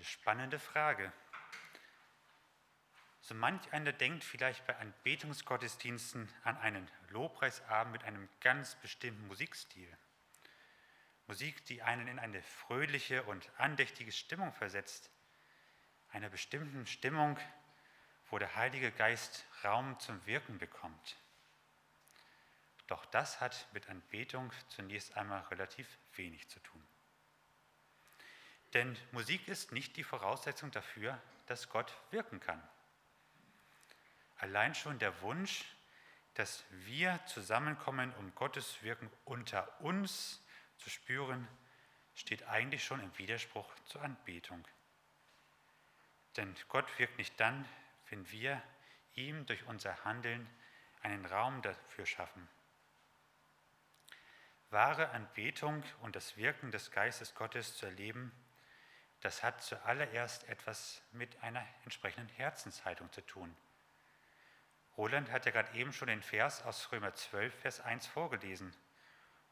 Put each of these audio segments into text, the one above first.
Eine spannende Frage. So manch einer denkt vielleicht bei Anbetungsgottesdiensten an einen Lobpreisabend mit einem ganz bestimmten Musikstil. Musik, die einen in eine fröhliche und andächtige Stimmung versetzt. Einer bestimmten Stimmung, wo der Heilige Geist Raum zum Wirken bekommt. Doch das hat mit Anbetung zunächst einmal relativ wenig zu tun. Denn Musik ist nicht die Voraussetzung dafür, dass Gott wirken kann. Allein schon der Wunsch, dass wir zusammenkommen, um Gottes Wirken unter uns zu spüren, steht eigentlich schon im Widerspruch zur Anbetung. Denn Gott wirkt nicht dann, wenn wir ihm durch unser Handeln einen Raum dafür schaffen. Wahre Anbetung und das Wirken des Geistes Gottes zu erleben, das hat zuallererst etwas mit einer entsprechenden Herzenshaltung zu tun. Roland hat ja gerade eben schon den Vers aus Römer 12, Vers 1 vorgelesen.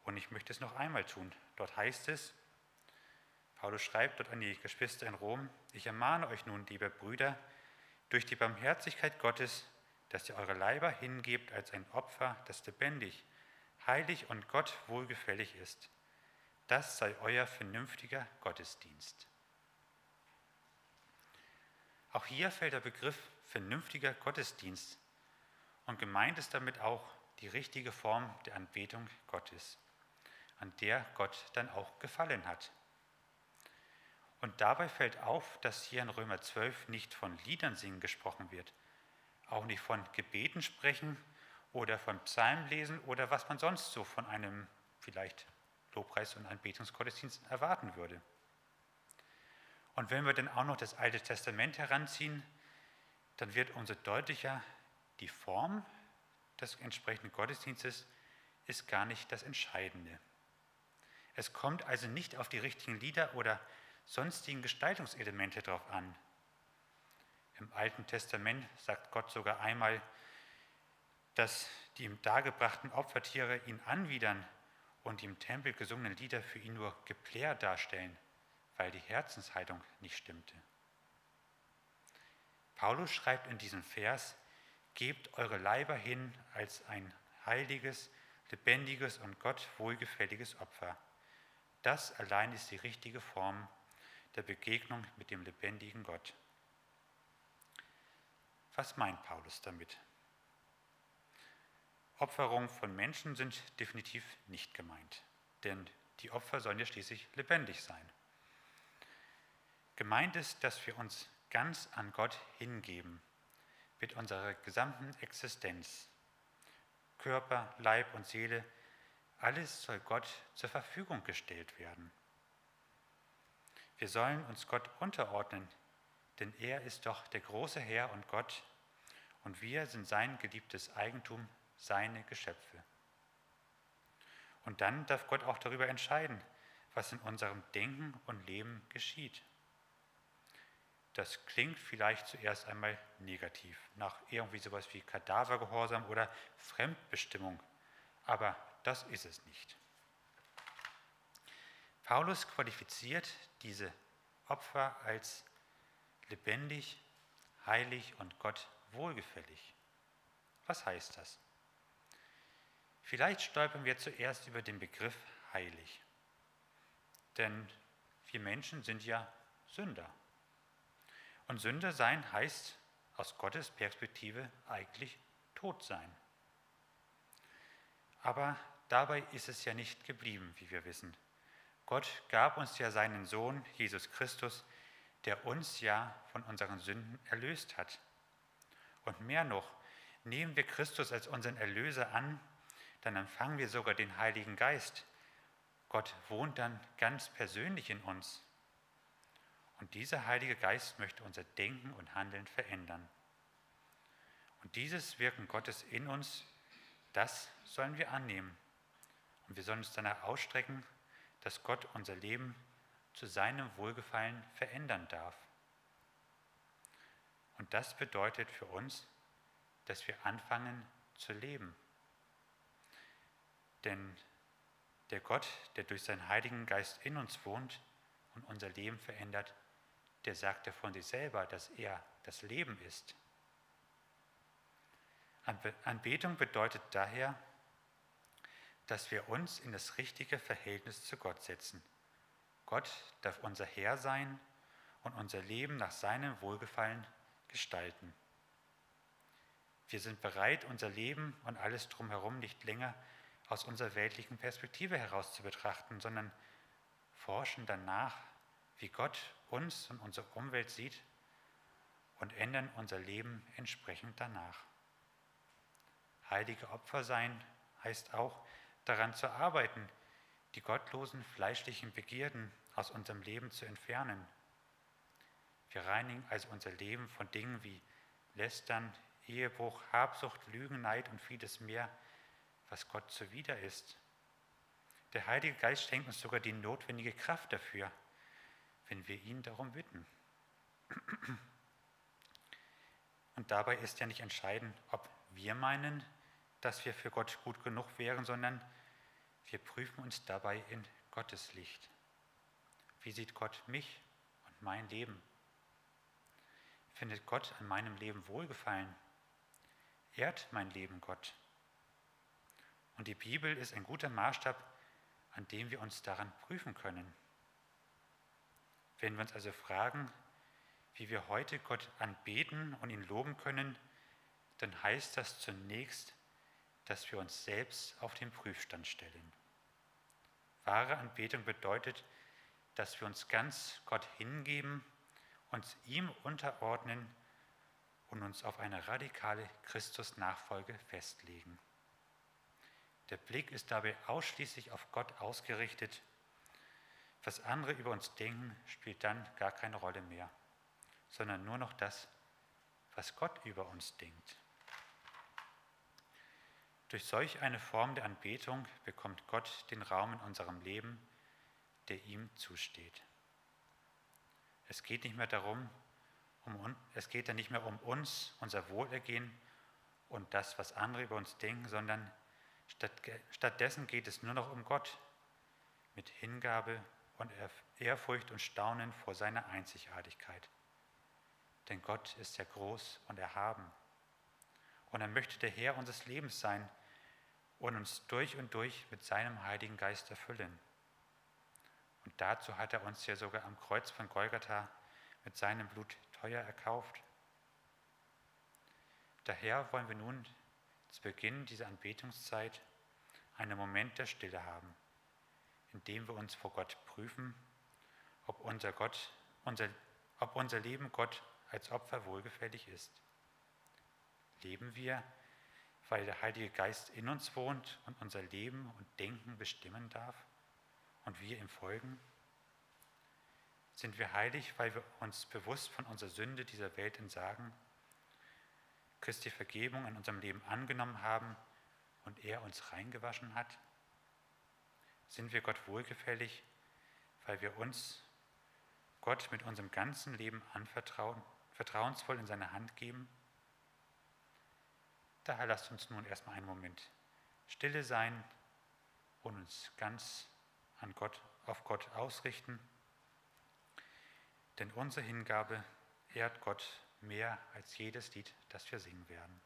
Und ich möchte es noch einmal tun. Dort heißt es, Paulus schreibt dort an die Geschwister in Rom, ich ermahne euch nun, liebe Brüder, durch die Barmherzigkeit Gottes, dass ihr eure Leiber hingebt als ein Opfer, das lebendig, heilig und Gott wohlgefällig ist. Das sei euer vernünftiger Gottesdienst. Auch hier fällt der Begriff vernünftiger Gottesdienst und gemeint ist damit auch die richtige Form der Anbetung Gottes, an der Gott dann auch gefallen hat. Und dabei fällt auf, dass hier in Römer 12 nicht von Liedern singen gesprochen wird, auch nicht von Gebeten sprechen oder von Psalmlesen oder was man sonst so von einem vielleicht Lobpreis- und Anbetungsgottesdienst erwarten würde. Und wenn wir dann auch noch das Alte Testament heranziehen, dann wird umso deutlicher, die Form des entsprechenden Gottesdienstes ist gar nicht das Entscheidende. Es kommt also nicht auf die richtigen Lieder oder sonstigen Gestaltungselemente drauf an. Im Alten Testament sagt Gott sogar einmal, dass die ihm dargebrachten Opfertiere ihn anwidern und die im Tempel gesungenen Lieder für ihn nur Geplär darstellen, weil die Herzenshaltung nicht stimmte. Paulus schreibt in diesem Vers, gebt eure Leiber hin als ein heiliges, lebendiges und Gott wohlgefälliges Opfer. Das allein ist die richtige Form der Begegnung mit dem lebendigen Gott. Was meint Paulus damit? Opferungen von Menschen sind definitiv nicht gemeint, denn die Opfer sollen ja schließlich lebendig sein. Gemeint ist, dass wir uns ganz an Gott hingeben, mit unserer gesamten Existenz. Körper, Leib und Seele, alles soll Gott zur Verfügung gestellt werden. Wir sollen uns Gott unterordnen, denn er ist doch der große Herr und Gott und wir sind sein geliebtes Eigentum, seine Geschöpfe. Und dann darf Gott auch darüber entscheiden, was in unserem Denken und Leben geschieht. Das klingt vielleicht zuerst einmal negativ, nach irgendwie sowas wie Kadavergehorsam oder Fremdbestimmung, aber das ist es nicht. Paulus qualifiziert diese Opfer als lebendig, heilig und Gott wohlgefällig. Was heißt das? Vielleicht stolpern wir zuerst über den Begriff heilig. Denn wir Menschen sind ja Sünder. Und Sünder sein heißt aus Gottes Perspektive eigentlich tot sein. Aber dabei ist es ja nicht geblieben, wie wir wissen. Gott gab uns ja seinen Sohn, Jesus Christus, der uns ja von unseren Sünden erlöst hat. Und mehr noch, nehmen wir Christus als unseren Erlöser an, dann empfangen wir sogar den Heiligen Geist. Gott wohnt dann ganz persönlich in uns. Und dieser Heilige Geist möchte unser Denken und Handeln verändern. Und dieses Wirken Gottes in uns, das sollen wir annehmen. Und wir sollen uns danach ausstrecken, dass Gott unser Leben zu seinem Wohlgefallen verändern darf. Und das bedeutet für uns, dass wir anfangen zu leben. Denn der Gott, der durch seinen Heiligen Geist in uns wohnt und unser Leben verändert, der sagt ja von sich selber, dass er das Leben ist. Anbetung bedeutet daher, dass wir uns in das richtige Verhältnis zu Gott setzen. Gott darf unser Herr sein und unser Leben nach seinem Wohlgefallen gestalten. Wir sind bereit, unser Leben und alles drumherum nicht länger aus unserer weltlichen Perspektive heraus zu betrachten, sondern forschen danach, wie Gott uns und unsere Umwelt sieht und ändern unser Leben entsprechend danach. Heilige Opfer sein heißt auch, daran zu arbeiten, die gottlosen fleischlichen Begierden aus unserem Leben zu entfernen. Wir reinigen also unser Leben von Dingen wie Lästern, Ehebruch, Habsucht, Lügen, Neid und vieles mehr, was Gott zuwider ist. Der Heilige Geist schenkt uns sogar die notwendige Kraft dafür, wenn wir ihn darum bitten. Und dabei ist ja nicht entscheidend, ob wir meinen, dass wir für Gott gut genug wären, sondern wir prüfen uns dabei in Gottes Licht. Wie sieht Gott mich und mein Leben? Findet Gott an meinem Leben Wohlgefallen? Ehrt mein Leben Gott? Und die Bibel ist ein guter Maßstab, an dem wir uns daran prüfen können. Wenn wir uns also fragen, wie wir heute Gott anbeten und ihn loben können, dann heißt das zunächst, dass wir uns selbst auf den Prüfstand stellen. Wahre Anbetung bedeutet, dass wir uns ganz Gott hingeben, uns ihm unterordnen und uns auf eine radikale Christusnachfolge festlegen. Der Blick ist dabei ausschließlich auf Gott ausgerichtet. Was andere über uns denken, spielt dann gar keine Rolle mehr, sondern nur noch das, was Gott über uns denkt. Durch solch eine Form der Anbetung bekommt Gott den Raum in unserem Leben, der ihm zusteht. Es geht nicht mehr darum, um, es geht ja nicht mehr um uns, unser Wohlergehen und das, was andere über uns denken, sondern statt, stattdessen geht es nur noch um Gott mit Hingabe und Ehrfurcht und Staunen vor seiner Einzigartigkeit. Denn Gott ist ja groß und erhaben. Und er möchte der Herr unseres Lebens sein und uns durch und durch mit seinem Heiligen Geist erfüllen. Und dazu hat er uns ja sogar am Kreuz von Golgatha mit seinem Blut teuer erkauft. Daher wollen wir nun zu Beginn dieser Anbetungszeit einen Moment der Stille haben, in dem wir uns vor Gott prüfen, ob unser, Gott, unser, ob unser Leben Gott als Opfer wohlgefällig ist. Leben wir weil der Heilige Geist in uns wohnt und unser Leben und Denken bestimmen darf und wir ihm folgen? Sind wir heilig, weil wir uns bewusst von unserer Sünde dieser Welt entsagen, Christi Vergebung in unserem Leben angenommen haben und er uns reingewaschen hat? Sind wir Gott wohlgefällig, weil wir uns Gott mit unserem ganzen Leben anvertrauen, vertrauensvoll in seine Hand geben? Daher lasst uns nun erstmal einen Moment stille sein und uns ganz an Gott, auf Gott ausrichten. Denn unsere Hingabe ehrt Gott mehr als jedes Lied, das wir singen werden.